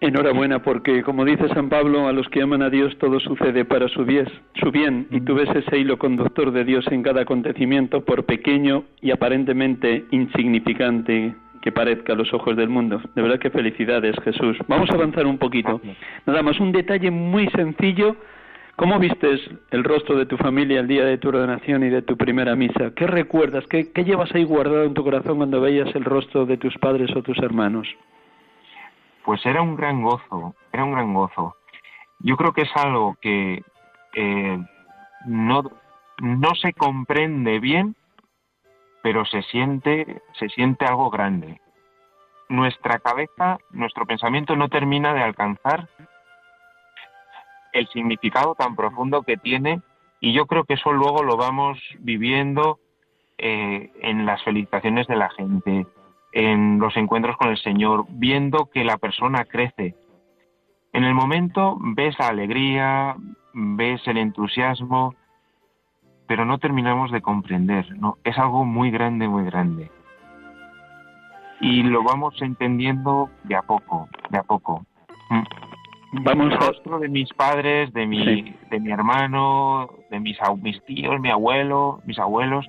Enhorabuena, porque como dice San Pablo, a los que aman a Dios todo sucede para su bien, su bien, y tú ves ese hilo conductor de Dios en cada acontecimiento, por pequeño y aparentemente insignificante que parezca a los ojos del mundo. De verdad que felicidades, Jesús. Vamos a avanzar un poquito. Nada más, un detalle muy sencillo. ¿Cómo vistes el rostro de tu familia el día de tu ordenación y de tu primera misa? ¿Qué recuerdas? ¿Qué, qué llevas ahí guardado en tu corazón cuando veías el rostro de tus padres o tus hermanos? Pues era un gran gozo, era un gran gozo. Yo creo que es algo que eh, no, no se comprende bien, pero se siente, se siente algo grande. Nuestra cabeza, nuestro pensamiento no termina de alcanzar el significado tan profundo que tiene y yo creo que eso luego lo vamos viviendo eh, en las felicitaciones de la gente, en los encuentros con el Señor, viendo que la persona crece. En el momento ves la alegría, ves el entusiasmo, pero no terminamos de comprender, ¿no? Es algo muy grande, muy grande. Y lo vamos entendiendo de a poco, de a poco. Mm. Vamos el rostro de mis padres, de mi, de mi hermano, de mis, mis tíos, mi abuelo, mis abuelos,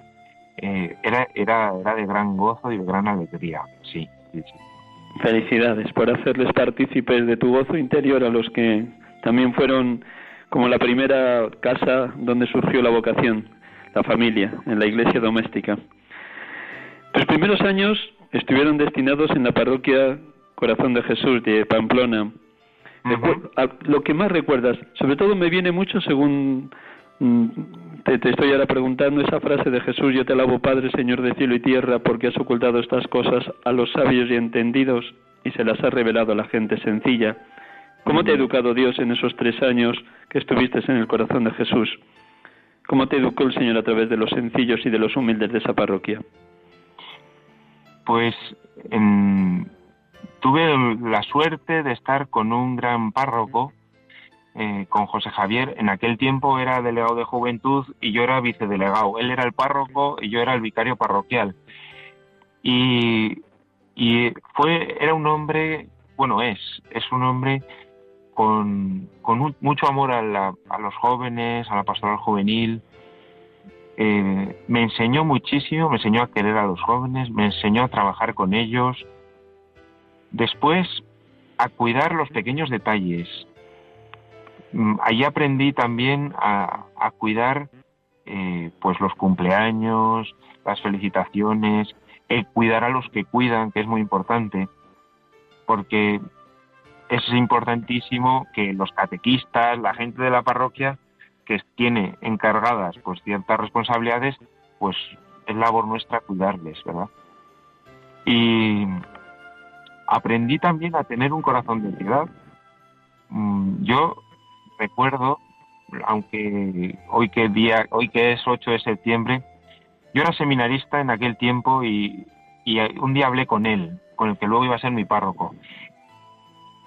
eh, era, era, era de gran gozo y de gran alegría, sí, sí, Felicidades por hacerles partícipes de tu gozo interior a los que también fueron como la primera casa donde surgió la vocación, la familia, en la iglesia doméstica. Tus primeros años estuvieron destinados en la parroquia Corazón de Jesús de Pamplona. Lo que más recuerdas, sobre todo me viene mucho según mm, te, estoy ahora preguntando esa frase de Jesús, yo te alabo Padre, Señor de cielo y tierra, porque has ocultado estas cosas a los sabios y entendidos y se las has revelado a la gente sencilla. ¿Cómo te ha educado Dios en esos tres años que estuviste en el corazón de Jesús? ¿Cómo te educó el Señor a través de los sencillos y de los humildes de esa parroquia? Pues tuve la suerte de estar con un gran párroco eh, con José Javier. En aquel tiempo era delegado de juventud y yo era vicedelegado. Él era el párroco y yo era el vicario parroquial. Y, fue, era un hombre, bueno, es, es un hombre con, mucho amor a, los jóvenes, a la pastoral juvenil. Eh, me enseñó muchísimo, me enseñó a querer a los jóvenes, me enseñó a trabajar con ellos. Después, a cuidar los pequeños detalles, allí aprendí también a, cuidar eh, pues los cumpleaños, las felicitaciones, el cuidar a los que cuidan, que es muy importante, porque es importantísimo que los catequistas, la gente de la parroquia que tiene encargadas pues ciertas responsabilidades, pues es labor nuestra cuidarles, ¿verdad? Y aprendí también a tener un corazón de piedad. Mm, yo recuerdo, aunque hoy que día, hoy que es 8 de septiembre, yo era seminarista en aquel tiempo y, un día hablé con él, con el que luego iba a ser mi párroco.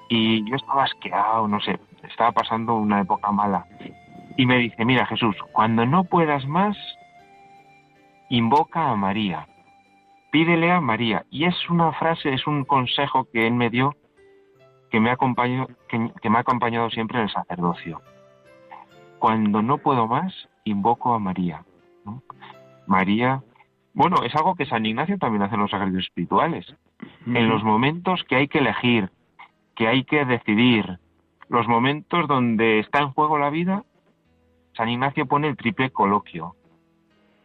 Y yo estaba asqueado, no sé, estaba pasando una época mala. Y me dice, mira Jesús, cuando no puedas más, invoca a María, pídele a María. Y es una frase, es un consejo que él me dio que me, ha acompañado, que, me ha acompañado siempre en el sacerdocio. Cuando no puedo más, invoco a María. María, bueno, es algo que San Ignacio también hace en los sagrados espirituales. En los momentos que hay que elegir, que hay que decidir, los momentos donde está en juego la vida, San Ignacio pone el triple coloquio.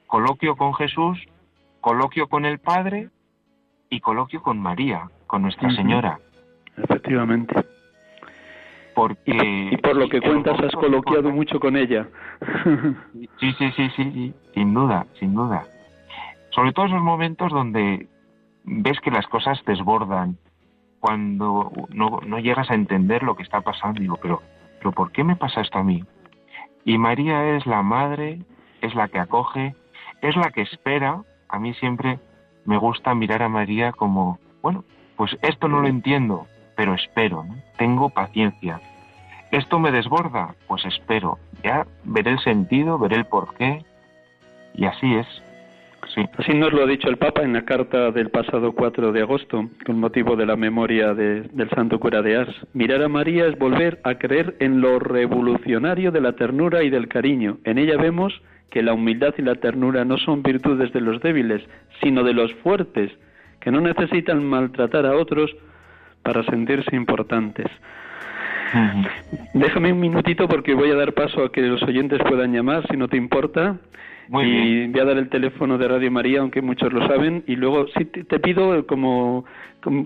Coloquio con Jesús, coloquio con el Padre y coloquio con María, con Nuestra Señora. Efectivamente. Porque y, por lo que cuentas has coloquiado mucho con ella. sí, sí, sí, sí, sin duda, sin duda. Sobre todo esos momentos donde ves que las cosas desbordan, cuando no, no llegas a entender lo que está pasando, digo, pero, pero ¿por qué me pasa esto a mí? Y María es la madre, es la que acoge, es la que espera. A mí siempre me gusta mirar a María como, bueno, pues esto no lo entiendo, pero espero, tengo paciencia. ¿Esto me desborda? Pues espero. Ya veré el sentido, veré el porqué. Y así es. Sí. Así nos lo ha dicho el Papa en la carta del pasado 4 de agosto, con motivo de la memoria del Santo Cura de Ars. Mirar a María es volver a creer en lo revolucionario de la ternura y del cariño. En ella vemos que la humildad y la ternura no son virtudes de los débiles, sino de los fuertes, que no necesitan maltratar a otros para sentirse importantes. Déjame un minutito porque voy a dar paso a que los oyentes puedan llamar, si no te importa. y voy a dar el teléfono de Radio María, aunque muchos lo saben. Y luego, sí, te pido como,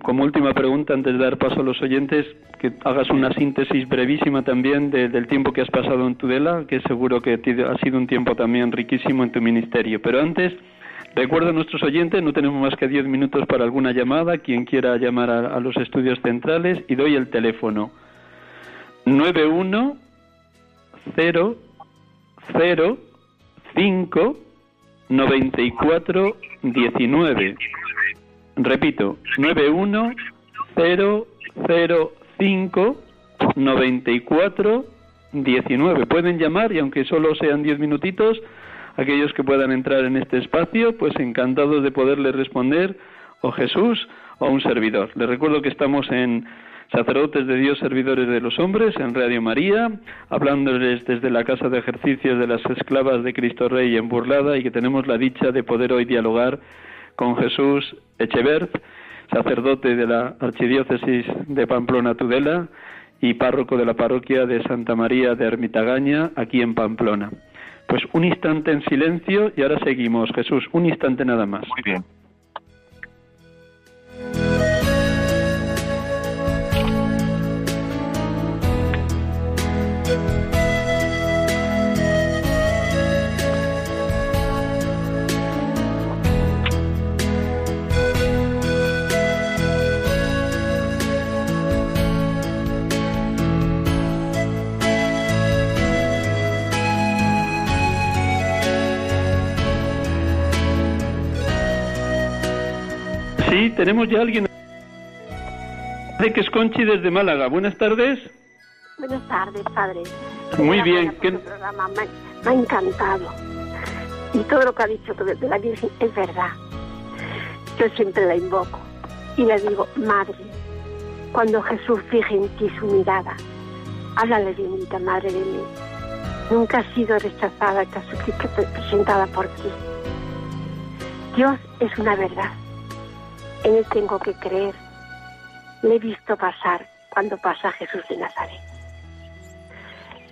como, última pregunta, antes de dar paso a los oyentes, que hagas una síntesis brevísima también del tiempo que has pasado en Tudela, que seguro que ha sido un tiempo también riquísimo en tu ministerio. Pero antes, recuerdo a nuestros oyentes, no tenemos más que diez minutos para alguna llamada, quien quiera llamar a, los estudios centrales, y doy el teléfono 91 0 0 5 94 19. Repito, 91 0 0 5 94 19. Pueden llamar y aunque solo sean 10 minutitos, aquellos que puedan entrar en este espacio, pues encantados de poderles responder o Jesús o un servidor. Les recuerdo que estamos en sacerdotes de Dios, servidores de los hombres, en Radio María, hablándoles desde la Casa de Ejercicios de las Esclavas de Cristo Rey en Burlada y que tenemos la dicha de poder hoy dialogar con Jesús Echevert, sacerdote de la Archidiócesis de Pamplona Tudela y párroco de la parroquia de Santa María de Ermitagaña, aquí en Pamplona. Pues un instante en silencio y ahora seguimos, Jesús, un instante nada más. Muy bien. Tenemos ya alguien. De que es Conchi desde Málaga. Buenas tardes. Buenas tardes, padre. Muy bien. ¿Qué... Programa me, ha encantado. Y todo lo que ha dicho de la Virgen es verdad. Yo siempre la invoco y le digo, Madre, cuando Jesús fije en ti su mirada, háblale mí, Madre de mí. Nunca ha sido rechazada, está presentada por ti. Dios es una verdad en él tengo que creer. Le he visto pasar cuando pasa Jesús de Nazaret.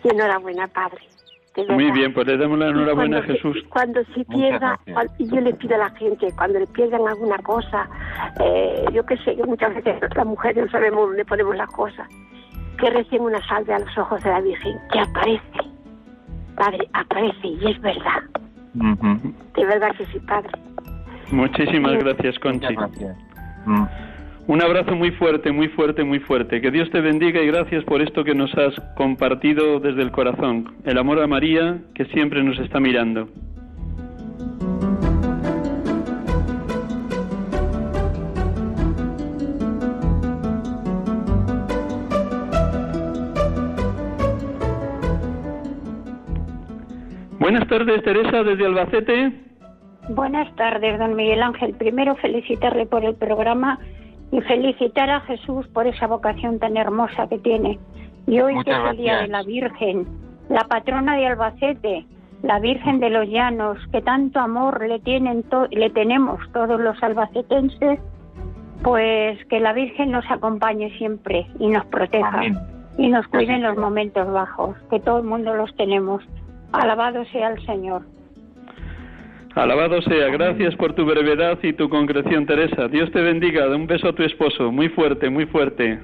Y enhorabuena, Padre. Muy bien, pues le damos la enhorabuena a Jesús. cuando se pierda, y yo le pido a la gente, cuando le pierdan alguna cosa, eh, yo qué sé, muchas veces las mujeres no sabemos dónde ponemos las cosas, que recién una salve a los ojos de la Virgen, que aparece. Padre, aparece y es verdad. De verdad que sí, Padre. Muchísimas gracias, Conchi. Mm. Un abrazo muy fuerte, muy fuerte, muy fuerte. Que Dios te bendiga y gracias por esto que nos has compartido desde el corazón. El amor a María que siempre nos está mirando. Buenas tardes, Teresa, desde Albacete. Buenas tardes, don Miguel Ángel. Primero felicitarle por el programa y felicitar a Jesús por esa vocación tan hermosa que tiene. Y hoy que es el Día de la Virgen, la patrona de Albacete, la Virgen de los Llanos, que tanto amor le, tienen le tenemos todos los albacetenses, pues que la Virgen nos acompañe siempre y nos proteja y nos cuide en los momentos bajos, que todo el mundo los tenemos. Alabado sea el Señor. Alabado sea, gracias por tu brevedad y tu concreción, Teresa. Dios te bendiga, un beso a tu esposo, muy fuerte, muy fuerte.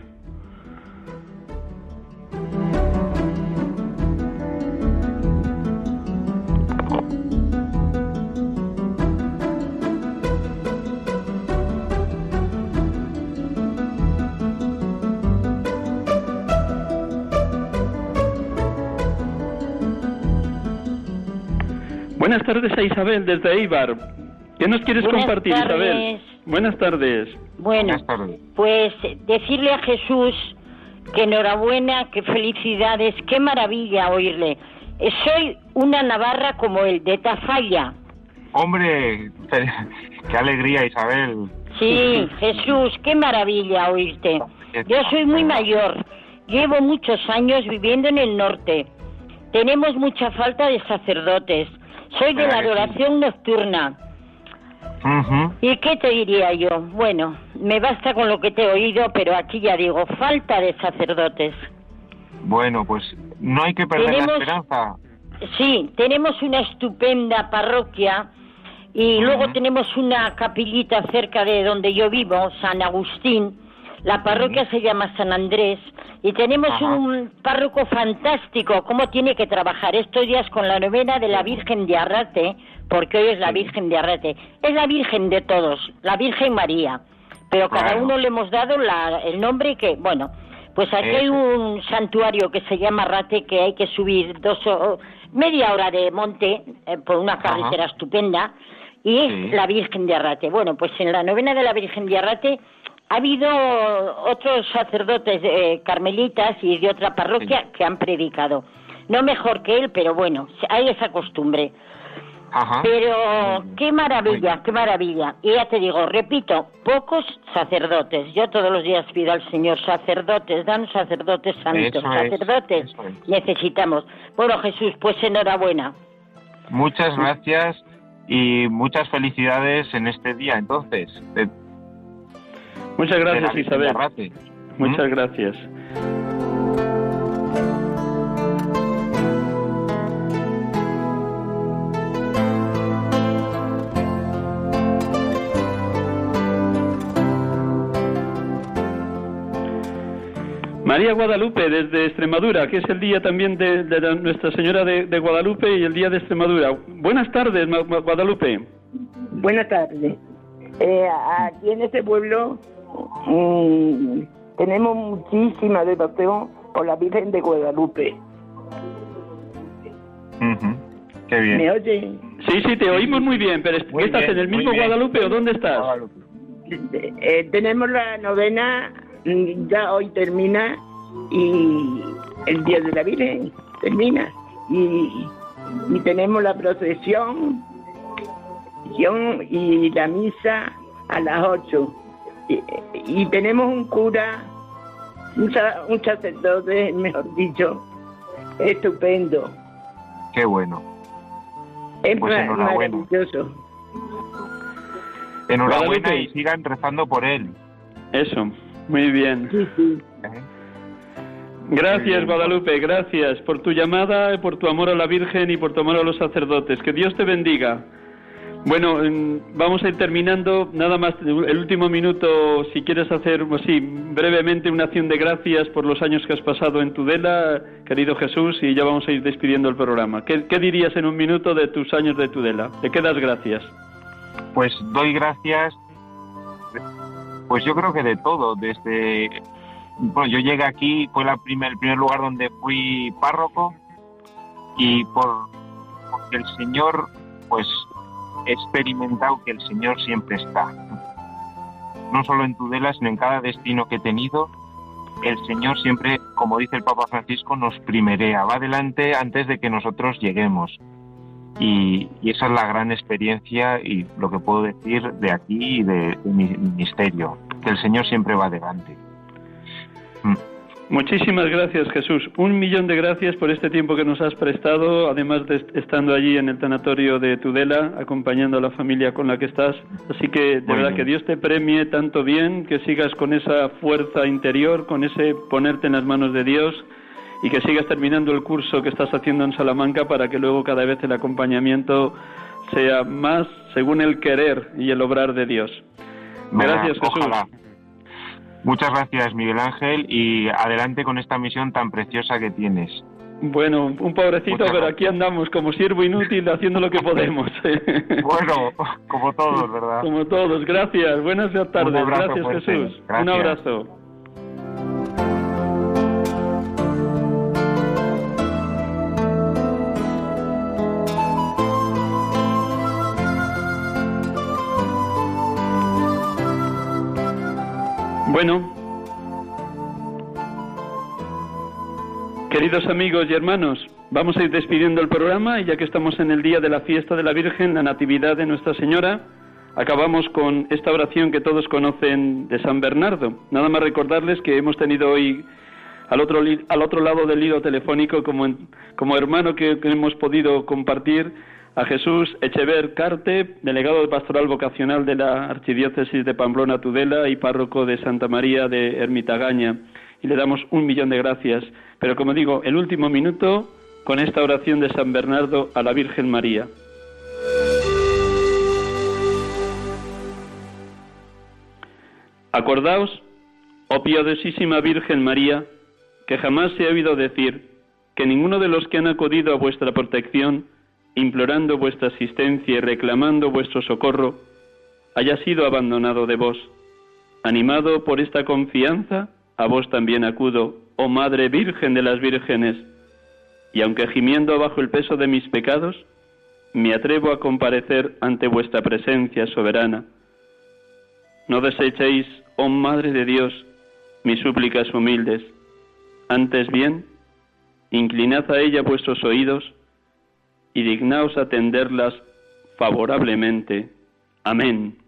Buenas tardes a Isabel desde Eibar. ¿Qué nos quieres compartir, Isabel? Buenas tardes. Bueno, pues decirle a Jesús que enhorabuena, que felicidades, qué maravilla oírle. Soy una navarra como el de Tafalla. Hombre, qué alegría, Isabel. Sí, Jesús, qué maravilla oírte. Yo soy muy mayor, llevo muchos años viviendo en el norte. Tenemos mucha falta de sacerdotes. Soy de la adoración nocturna. ¿Y qué te diría yo? Bueno, me basta con lo que te he oído, pero aquí ya digo, falta de sacerdotes. Bueno, pues no hay que perder la esperanza. Sí, tenemos una estupenda parroquia y luego tenemos una capillita cerca de donde yo vivo, San Agustín. La parroquia se llama San Andrés y tenemos un párroco fantástico, cómo tiene que trabajar estos días con la novena de la Virgen de Arrate, porque hoy es la Virgen de Arrate. Es la Virgen de todos, la Virgen María, pero cada uno le hemos dado el nombre que, bueno, pues aquí hay un santuario que se llama Arrate que hay que subir dos media hora de monte eh, por una carretera estupenda y es la Virgen de Arrate. Bueno, pues en la novena de la Virgen de Arrate ha habido otros sacerdotes eh, carmelitas y de otra parroquia que han predicado. No mejor que él, pero bueno, hay esa costumbre. Pero qué maravilla, qué maravilla. Y ya te digo, repito, pocos sacerdotes. Yo todos los días pido al Señor sacerdotes, dan sacerdotes santos, sacerdotes. Necesitamos. Bueno, Jesús, pues enhorabuena. Muchas gracias y muchas felicidades en este día, entonces. Muchas gracias, Isabel. Muchas gracias. María Guadalupe desde Extremadura, que es el día también de, Nuestra Señora de, Guadalupe y el día de Extremadura. Buenas tardes, Guadalupe. Buenas tardes. Eh, aquí en este pueblo mm, tenemos muchísima devoción por la Virgen de Guadalupe. Qué bien. ¿Me oye? Sí, sí, te oímos muy bien, pero ¿estás en el mismo Guadalupe o dónde estás? Eh, tenemos la novena ya hoy termina y el Día de la Virgen termina y, tenemos la procesión y la misa a las 8 y, tenemos un cura un, un sacerdote mejor dicho estupendo qué bueno es pues enhorabuena. maravilloso enhorabuena y sigan rezando por él eso muy bien. Gracias, Guadalupe, gracias por tu llamada, por tu amor a la Virgen y por tu amor a los sacerdotes. Que Dios te bendiga. Bueno, vamos a ir terminando. Nada más, el último minuto, si quieres hacer, así, brevemente una acción de gracias por los años que has pasado en Tudela, querido Jesús, y ya vamos a ir despidiendo el programa. ¿Qué, dirías en un minuto de tus años de Tudela? ¿De qué das gracias? Pues doy gracias pues yo creo que de todo, desde... Bueno, yo llegué aquí, fue la primer, el primer lugar donde fui párroco y por el Señor, pues experimentado que el Señor siempre está. No solo en Tudela, sino en cada destino que he tenido, el Señor siempre, como dice el Papa Francisco, nos primerea, va adelante antes de que nosotros lleguemos. Y, esa es la gran experiencia y lo que puedo decir de aquí y de, mi ministerio, que el Señor siempre va adelante. Muchísimas gracias Jesús. Un millón de gracias por este tiempo que nos has prestado, además de estando allí en el tanatorio de Tudela, acompañando a la familia con la que estás. Así que de verdad que Dios te premie tanto bien, que sigas con esa fuerza interior, con ese ponerte en las manos de Dios y que sigas terminando el curso que estás haciendo en Salamanca para que luego cada vez el acompañamiento sea más según el querer y el obrar de Dios. Gracias, Jesús. Muchas gracias, Miguel Ángel, y adelante con esta misión tan preciosa que tienes. Bueno, un pobrecito, pero aquí andamos como siervo inútil haciendo lo que podemos. bueno, como todos, ¿verdad? Como todos, gracias. Buenas tardes. Gracias, Jesús. Un abrazo. Queridos amigos y hermanos, vamos a ir despidiendo el programa y ya que estamos en el día de la fiesta de la Virgen, la Natividad de Nuestra Señora, acabamos con esta oración que todos conocen de San Bernardo. Nada más recordarles que hemos tenido hoy al otro, al otro lado del hilo telefónico como, como hermano que, hemos podido compartir a Jesús Echever Carte, delegado de pastoral vocacional de la Archidiócesis de Pamplona Tudela y párroco de Santa María de Ermitagaña. Y le damos un millón de gracias. Pero como digo, el último minuto con esta oración de San Bernardo a la Virgen María. Acordaos, oh piadosísima Virgen María, que jamás se ha oído decir que ninguno de los que han acudido a vuestra protección implorando vuestra asistencia y reclamando vuestro socorro, haya sido abandonado de vos. Animado por esta confianza, a vos también acudo, oh Madre Virgen de las Vírgenes, y aunque gimiendo bajo el peso de mis pecados, me atrevo a comparecer ante vuestra presencia soberana. No desechéis, oh Madre de Dios, mis súplicas humildes, antes bien, inclinad a ella vuestros oídos, y dignaos atenderlas favorablemente. Amén.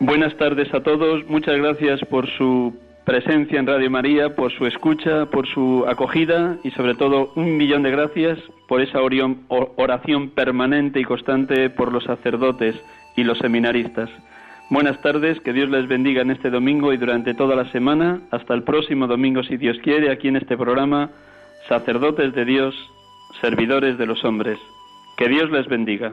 Buenas tardes a todos, muchas gracias por su presencia en Radio María, por su escucha, por su acogida y sobre todo un millón de gracias por esa oración permanente y constante por los sacerdotes y los seminaristas. Buenas tardes, que Dios les bendiga en este domingo y durante toda la semana. Hasta el próximo domingo, si Dios quiere, aquí en este programa, sacerdotes de Dios, servidores de los hombres. Que Dios les bendiga.